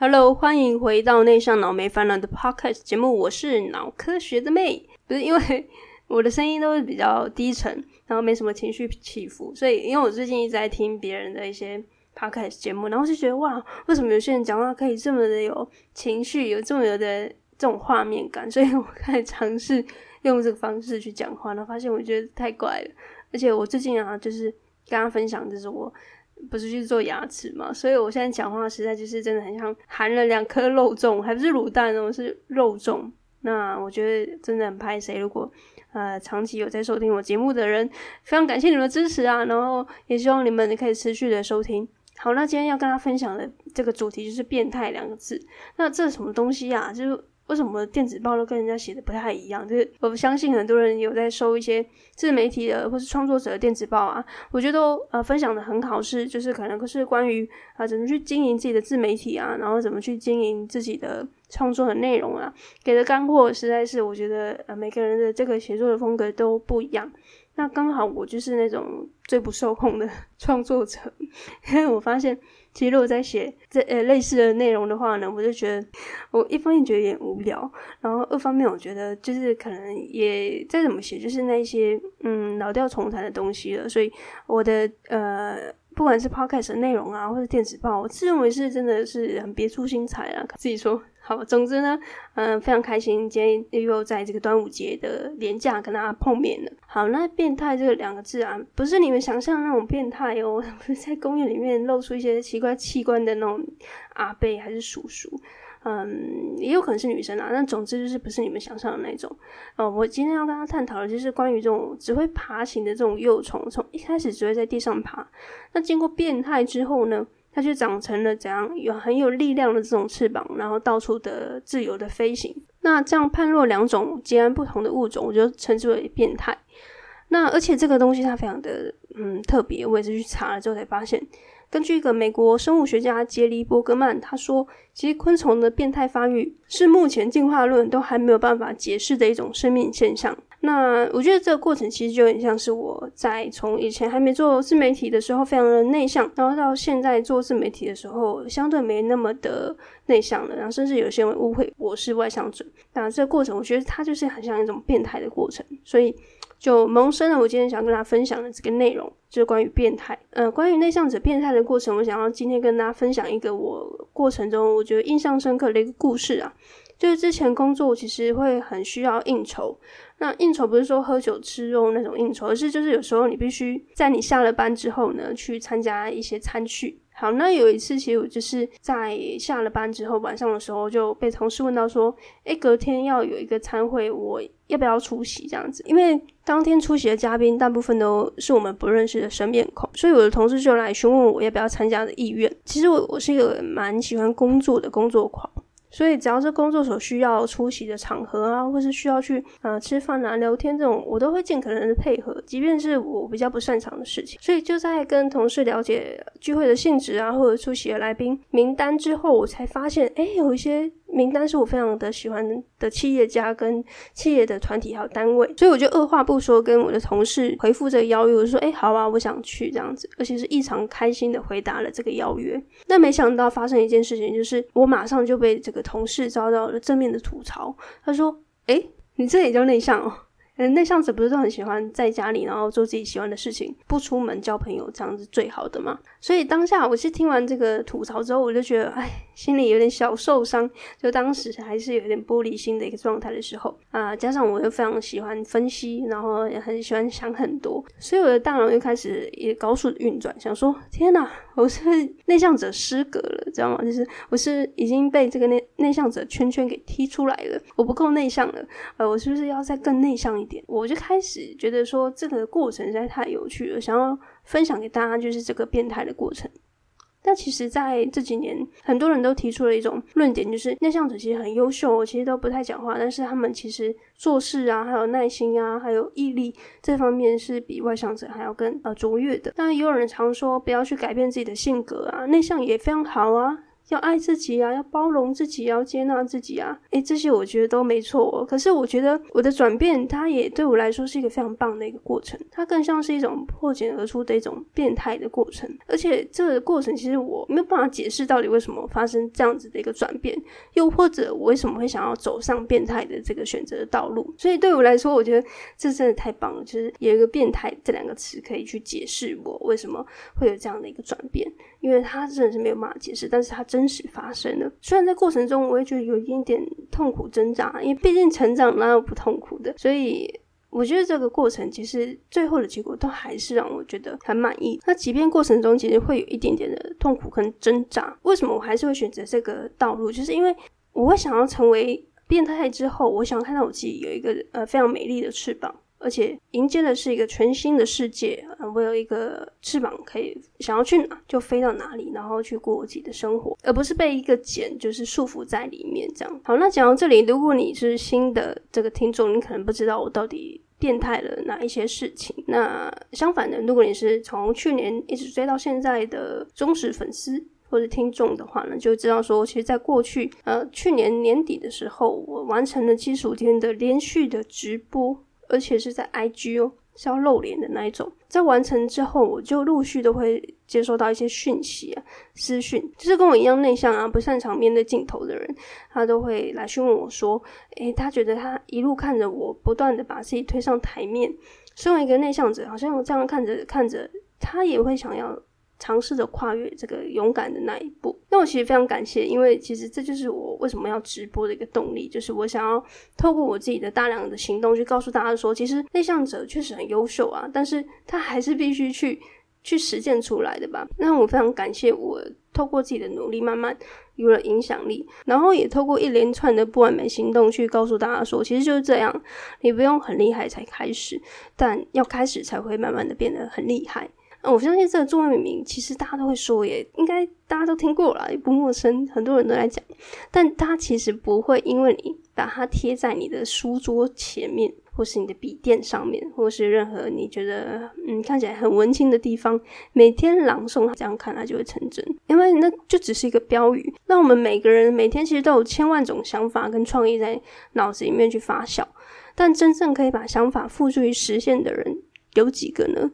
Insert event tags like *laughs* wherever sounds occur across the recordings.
Hello，欢迎回到内向脑没烦恼的 Podcast 节目，我是脑科学的妹。不是因为 *laughs* 我的声音都是比较低沉，然后没什么情绪起伏，所以因为我最近一直在听别人的一些 Podcast 节目，然后就觉得哇，为什么有些人讲话可以这么的有情绪，有这么有的这种画面感？所以我开始尝试用这个方式去讲话，然后发现我觉得太怪了。而且我最近啊，就是跟他分享，就是我不是去做牙齿嘛，所以我现在讲话实在就是真的很像含了两颗肉粽，还不是卤蛋哦，是肉粽。那我觉得真的很拍谁，如果呃长期有在收听我节目的人，非常感谢你们的支持啊，然后也希望你们可以持续的收听。好，那今天要跟大家分享的这个主题就是“变态”两个字。那这是什么东西啊？就是。为什么电子报都跟人家写的不太一样？就是我相信很多人有在收一些自媒体的或是创作者的电子报啊，我觉得都呃分享的很好，是就是可能是关于啊怎么去经营自己的自媒体啊，然后怎么去经营自己的创作的内容啊，给的干货实在是我觉得呃每个人的这个写作的风格都不一样。那刚好我就是那种最不受控的 *laughs* 创作者，因为我发现。其实如果在写这呃类似的内容的话呢，我就觉得我一方面觉得有点无聊，然后二方面我觉得就是可能也再怎么写，就是那些嗯老调重弹的东西了。所以我的呃不管是 podcast 的内容啊，或者电子报，我自认为是真的是很别出心裁啊，自己说。好，总之呢，嗯、非常开心，今天又在这个端午节的连假跟大家碰面了。好，那变态这两个字啊，不是你们想象那种变态哦，*laughs* 在公园里面露出一些奇怪器官的那种阿伯还是叔叔，嗯，也有可能是女生啊。那总之就是不是你们想象的那种。哦，我今天要跟大家探讨的就是关于这种只会爬行的这种幼虫，从一开始只会在地上爬，那经过变态之后呢？它就长成了怎样有很有力量的这种翅膀，然后到处的自由的飞行。那这样判若两种截然不同的物种，我就称之为变态。那而且这个东西它非常的嗯特别，我也是去查了之后才发现，根据一个美国生物学家杰里伯格曼他说，其实昆虫的变态发育是目前进化论都还没有办法解释的一种生命现象。那我觉得这个过程其实就很像是我在从以前还没做自媒体的时候非常的内向，然后到现在做自媒体的时候相对没那么的内向了，然后甚至有些人误会我是外向者。那这个过程我觉得它就是很像一种变态的过程，所以就萌生了我今天想跟大家分享的这个内容，就是关于变态。呃，关于内向者变态的过程，我想要今天跟大家分享一个我过程中我觉得印象深刻的一个故事啊，就是之前工作其实会很需要应酬。那应酬不是说喝酒吃肉那种应酬，而是就是有时候你必须在你下了班之后呢，去参加一些餐叙。好，那有一次其实我就是在下了班之后晚上的时候就被同事问到说，诶，隔天要有一个餐会，我要不要出席这样子？因为当天出席的嘉宾大部分都是我们不认识的生面孔，所以我的同事就来询问我要不要参加的意愿。其实我我是一个蛮喜欢工作的工作狂。所以只要是工作所需要出席的场合啊，或是需要去啊、呃、吃饭啊、聊天这种，我都会尽可能的配合，即便是我比较不擅长的事情。所以就在跟同事了解聚会的性质啊，或者出席的来宾名单之后，我才发现，哎，有一些。名单是我非常的喜欢的企业家跟企业的团体还有单位，所以我就二话不说跟我的同事回复这个邀约，我说：“哎，好啊，我想去这样子。”而且是异常开心的回答了这个邀约。那没想到发生一件事情，就是我马上就被这个同事遭到了正面的吐槽。他说：“哎，你这也叫内向哦？嗯，内向者不是都很喜欢在家里，然后做自己喜欢的事情，不出门交朋友，这样子最好的嘛？”所以当下我是听完这个吐槽之后，我就觉得，哎。心里有点小受伤，就当时还是有点玻璃心的一个状态的时候啊，加上我又非常喜欢分析，然后也很喜欢想很多，所以我的大脑又开始也高速运转，想说：天哪，我是内向者失格了，知道吗？就是我是已经被这个内内向者圈圈给踢出来了，我不够内向了，呃，我是不是要再更内向一点？我就开始觉得说这个过程实在太有趣了，想要分享给大家，就是这个变态的过程。那其实在这几年，很多人都提出了一种论点，就是内向者其实很优秀，其实都不太讲话，但是他们其实做事啊，还有耐心啊，还有毅力这方面是比外向者还要更呃卓越的。但也有人常说，不要去改变自己的性格啊，内向也非常好啊。要爱自己啊，要包容自己，要接纳自己啊！诶，这些我觉得都没错哦。可是我觉得我的转变，它也对我来说是一个非常棒的一个过程。它更像是一种破茧而出的一种变态的过程。而且这个过程其实我没有办法解释到底为什么发生这样子的一个转变，又或者我为什么会想要走上变态的这个选择的道路。所以对我来说，我觉得这真的太棒了，就是有一个“变态”这两个词可以去解释我为什么会有这样的一个转变。因为它真的是没有办法解释，但是它真实发生了。虽然在过程中我也觉得有一点点痛苦挣扎，因为毕竟成长哪有不痛苦的。所以我觉得这个过程其实最后的结果都还是让我觉得很满意。那即便过程中其实会有一点点的痛苦跟挣扎，为什么我还是会选择这个道路？就是因为我会想要成为变态之后，我想要看到我自己有一个呃非常美丽的翅膀。而且迎接的是一个全新的世界，我有一个翅膀，可以想要去哪就飞到哪里，然后去过我自己的生活，而不是被一个茧就是束缚在里面这样。好，那讲到这里，如果你是新的这个听众，你可能不知道我到底变态了哪一些事情。那相反的，如果你是从去年一直追到现在的忠实粉丝或者听众的话呢，就知道说，其实在过去呃去年年底的时候，我完成了七十五天的连续的直播。而且是在 IG 哦，是要露脸的那一种。在完成之后，我就陆续都会接收到一些讯息啊，私讯，就是跟我一样内向啊，不擅长面对镜头的人，他都会来询问我说，诶，他觉得他一路看着我，不断的把自己推上台面，身为一个内向者，好像我这样看着看着，他也会想要。尝试着跨越这个勇敢的那一步，那我其实非常感谢，因为其实这就是我为什么要直播的一个动力，就是我想要透过我自己的大量的行动去告诉大家说，其实内向者确实很优秀啊，但是他还是必须去去实践出来的吧。那我非常感谢我透过自己的努力，慢慢有了影响力，然后也透过一连串的不完美行动去告诉大家说，其实就是这样，你不用很厉害才开始，但要开始才会慢慢的变得很厉害。我相信这个中文名，其实大家都会说，也应该大家都听过了，也不陌生，很多人都在讲。但它其实不会因为你把它贴在你的书桌前面，或是你的笔电上面，或是任何你觉得嗯看起来很文青的地方，每天朗诵，这样看它就会成真。因为那就只是一个标语。那我们每个人每天其实都有千万种想法跟创意在脑子里面去发酵，但真正可以把想法付诸于实现的人有几个呢？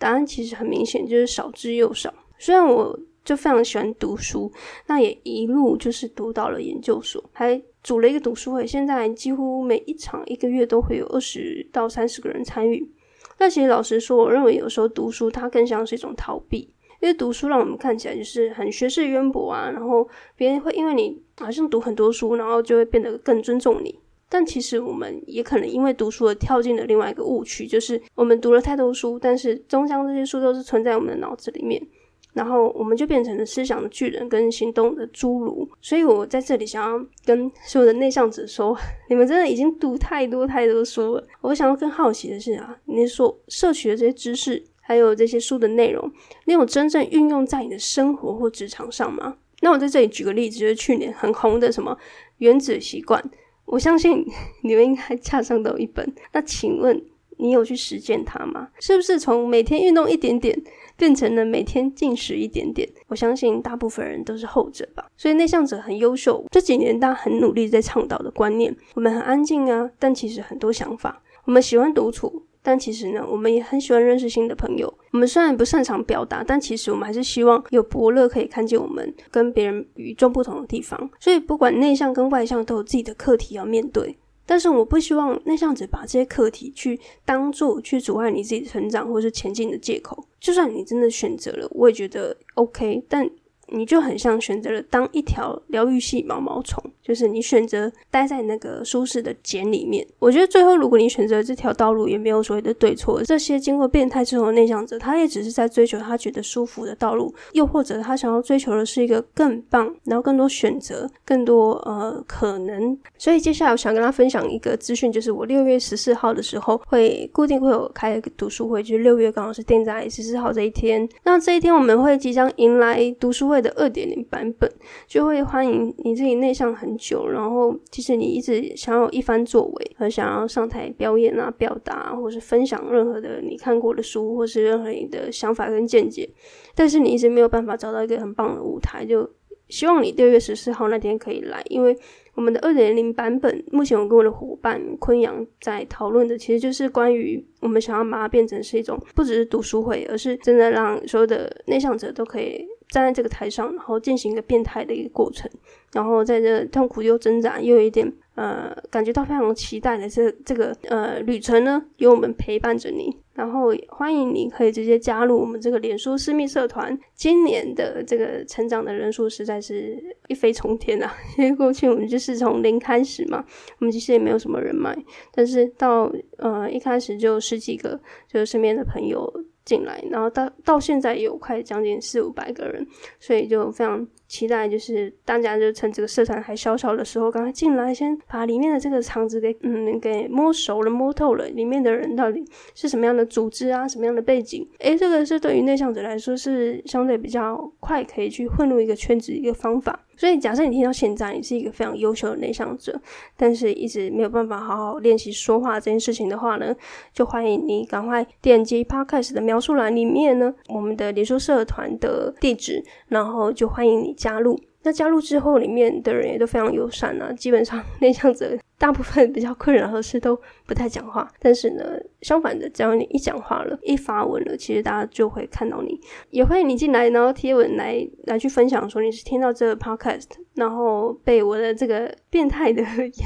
答案其实很明显，就是少之又少。虽然我就非常喜欢读书，那也一路就是读到了研究所，还组了一个读书会。现在几乎每一场一个月都会有二十到三十个人参与。但其实老实说，我认为有时候读书它更像是一种逃避，因为读书让我们看起来就是很学识渊博啊，然后别人会因为你好像读很多书，然后就会变得更尊重你。但其实我们也可能因为读书而跳进了另外一个误区，就是我们读了太多书，但是终将这些书都是存在我们的脑子里面，然后我们就变成了思想的巨人跟行动的侏儒。所以我在这里想要跟所有的内向者说，你们真的已经读太多太多书了。我想要更好奇的是啊，你所摄取的这些知识，还有这些书的内容，你有真正运用在你的生活或职场上吗？那我在这里举个例子，就是去年很红的什么原子习惯。我相信 *laughs* 你们应该架上都有一本。那请问你有去实践它吗？是不是从每天运动一点点变成了每天进食一点点？我相信大部分人都是后者吧。所以内向者很优秀，这几年大家很努力在倡导的观念，我们很安静啊，但其实很多想法，我们喜欢独处。但其实呢，我们也很喜欢认识新的朋友。我们虽然不擅长表达，但其实我们还是希望有伯乐可以看见我们跟别人与众不同的地方。所以，不管内向跟外向，都有自己的课题要面对。但是，我不希望内向者把这些课题去当做去阻碍你自己成长或是前进的借口。就算你真的选择了，我也觉得 OK。但你就很像选择了当一条疗愈系毛毛虫。就是你选择待在那个舒适的茧里面。我觉得最后，如果你选择这条道路，也没有所谓的对错。这些经过变态之后的内向者，他也只是在追求他觉得舒服的道路，又或者他想要追求的是一个更棒，然后更多选择，更多呃可能。所以接下来我想跟他分享一个资讯，就是我六月十四号的时候会固定会有开一个读书会，就是六月刚好是定在十四号这一天。那这一天我们会即将迎来读书会的二点零版本，就会欢迎你自己内向很久，然后其实你一直想要有一番作为，和想要上台表演啊、表达，或是分享任何的你看过的书，或是任何你的想法跟见解，但是你一直没有办法找到一个很棒的舞台，就希望你六月十四号那天可以来，因为我们的二点零版本，目前我跟我的伙伴昆阳在讨论的，其实就是关于我们想要把它变成是一种不只是读书会，而是真的让所有的内向者都可以站在这个台上，然后进行一个变态的一个过程，然后在这痛苦又挣扎又有一点。呃，感觉到非常期待的这这个呃旅程呢，有我们陪伴着你，然后欢迎你可以直接加入我们这个脸书私密社团。今年的这个成长的人数实在是一飞冲天啊！*laughs* 因为过去我们就是从零开始嘛，我们其实也没有什么人脉，但是到呃一开始就十几个，就是身边的朋友进来，然后到到现在也有快将近四五百个人，所以就非常。期待就是大家就趁这个社团还小小的时候，赶快进来，先把里面的这个场子给嗯给摸熟了、摸透了，里面的人到底是什么样的组织啊，什么样的背景？诶，这个是对于内向者来说是相对比较快可以去混入一个圈子一个方法。所以，假设你听到现在你是一个非常优秀的内向者，但是一直没有办法好好练习说话这件事情的话呢，就欢迎你赶快点击 Podcast 的描述栏里面呢，我们的脸书社团的地址，然后就欢迎你加入。那加入之后，里面的人也都非常友善啊，基本上内向者大部分比较困扰的是都不太讲话，但是呢，相反的，只要你一讲话了，一发文了，其实大家就会看到你，也欢迎你进来，然后贴文来来去分享，说你是听到这个 podcast，然后被我的这个变态的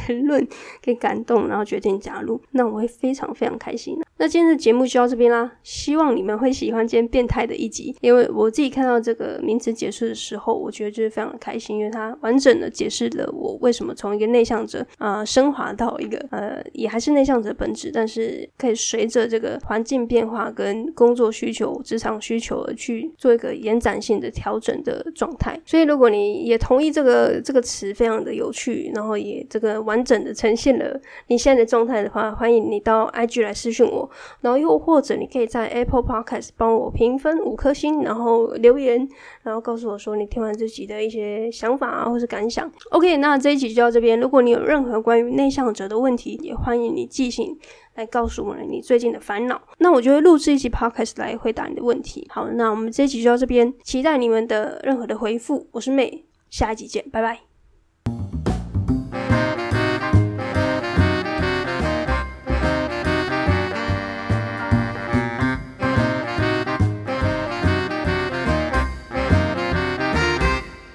言论给感动，然后决定加入，那我会非常非常开心的。那今天的节目就到这边啦，希望你们会喜欢今天变态的一集，因为我自己看到这个名词解释的时候，我觉得就是非常的开心，因为它完整的解释了我为什么从一个内向者啊、呃、升华到一个呃也还是内向者本质，但是可以随着这个环境变化跟工作需求、职场需求而去做一个延展性的调整的状态。所以如果你也同意这个这个词非常的有趣，然后也这个完整的呈现了你现在的状态的话，欢迎你到 IG 来私讯我。然后又或者你可以在 Apple Podcast 帮我评分五颗星，然后留言，然后告诉我说你听完这集的一些想法啊，或是感想。OK，那这一集就到这边。如果你有任何关于内向者的问题，也欢迎你寄信来告诉我们你最近的烦恼。那我就会录制一集 Podcast 来回答你的问题。好，那我们这一集就到这边，期待你们的任何的回复。我是 May，下一集见，拜拜。